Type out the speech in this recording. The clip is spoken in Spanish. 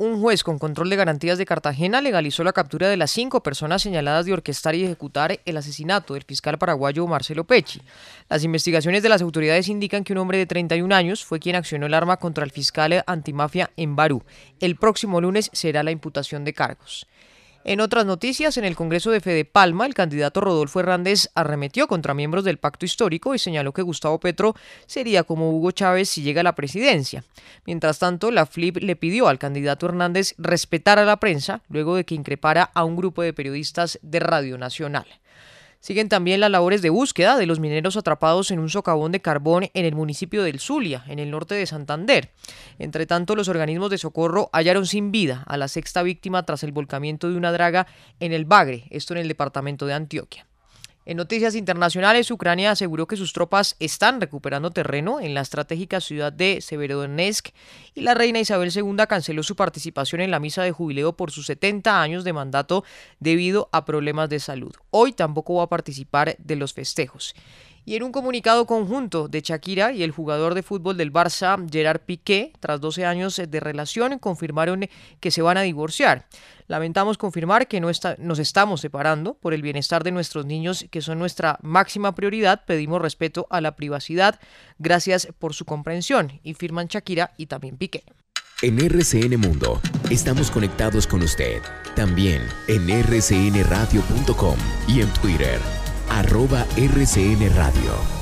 Un juez con control de garantías de Cartagena legalizó la captura de las cinco personas señaladas de orquestar y ejecutar el asesinato del fiscal paraguayo Marcelo Pecci. Las investigaciones de las autoridades indican que un hombre de 31 años fue quien accionó el arma contra el fiscal antimafia en Barú. El próximo lunes será la imputación de cargos. En otras noticias, en el Congreso de Fede Palma, el candidato Rodolfo Hernández arremetió contra miembros del pacto histórico y señaló que Gustavo Petro sería como Hugo Chávez si llega a la presidencia. Mientras tanto, la FLIP le pidió al candidato Hernández respetar a la prensa luego de que increpara a un grupo de periodistas de Radio Nacional. Siguen también las labores de búsqueda de los mineros atrapados en un socavón de carbón en el municipio del Zulia, en el norte de Santander. Entre tanto, los organismos de socorro hallaron sin vida a la sexta víctima tras el volcamiento de una draga en el Bagre, esto en el departamento de Antioquia. En noticias internacionales, Ucrania aseguró que sus tropas están recuperando terreno en la estratégica ciudad de Severodonetsk y la reina Isabel II canceló su participación en la misa de jubileo por sus 70 años de mandato debido a problemas de salud. Hoy tampoco va a participar de los festejos. Y en un comunicado conjunto de Shakira y el jugador de fútbol del Barça, Gerard Piqué, tras 12 años de relación, confirmaron que se van a divorciar. Lamentamos confirmar que no nos estamos separando por el bienestar de nuestros niños, que son nuestra máxima prioridad. Pedimos respeto a la privacidad. Gracias por su comprensión. Y firman Shakira y también Piqué. En RCN Mundo estamos conectados con usted. También en rcnradio.com y en Twitter arroba rcn radio.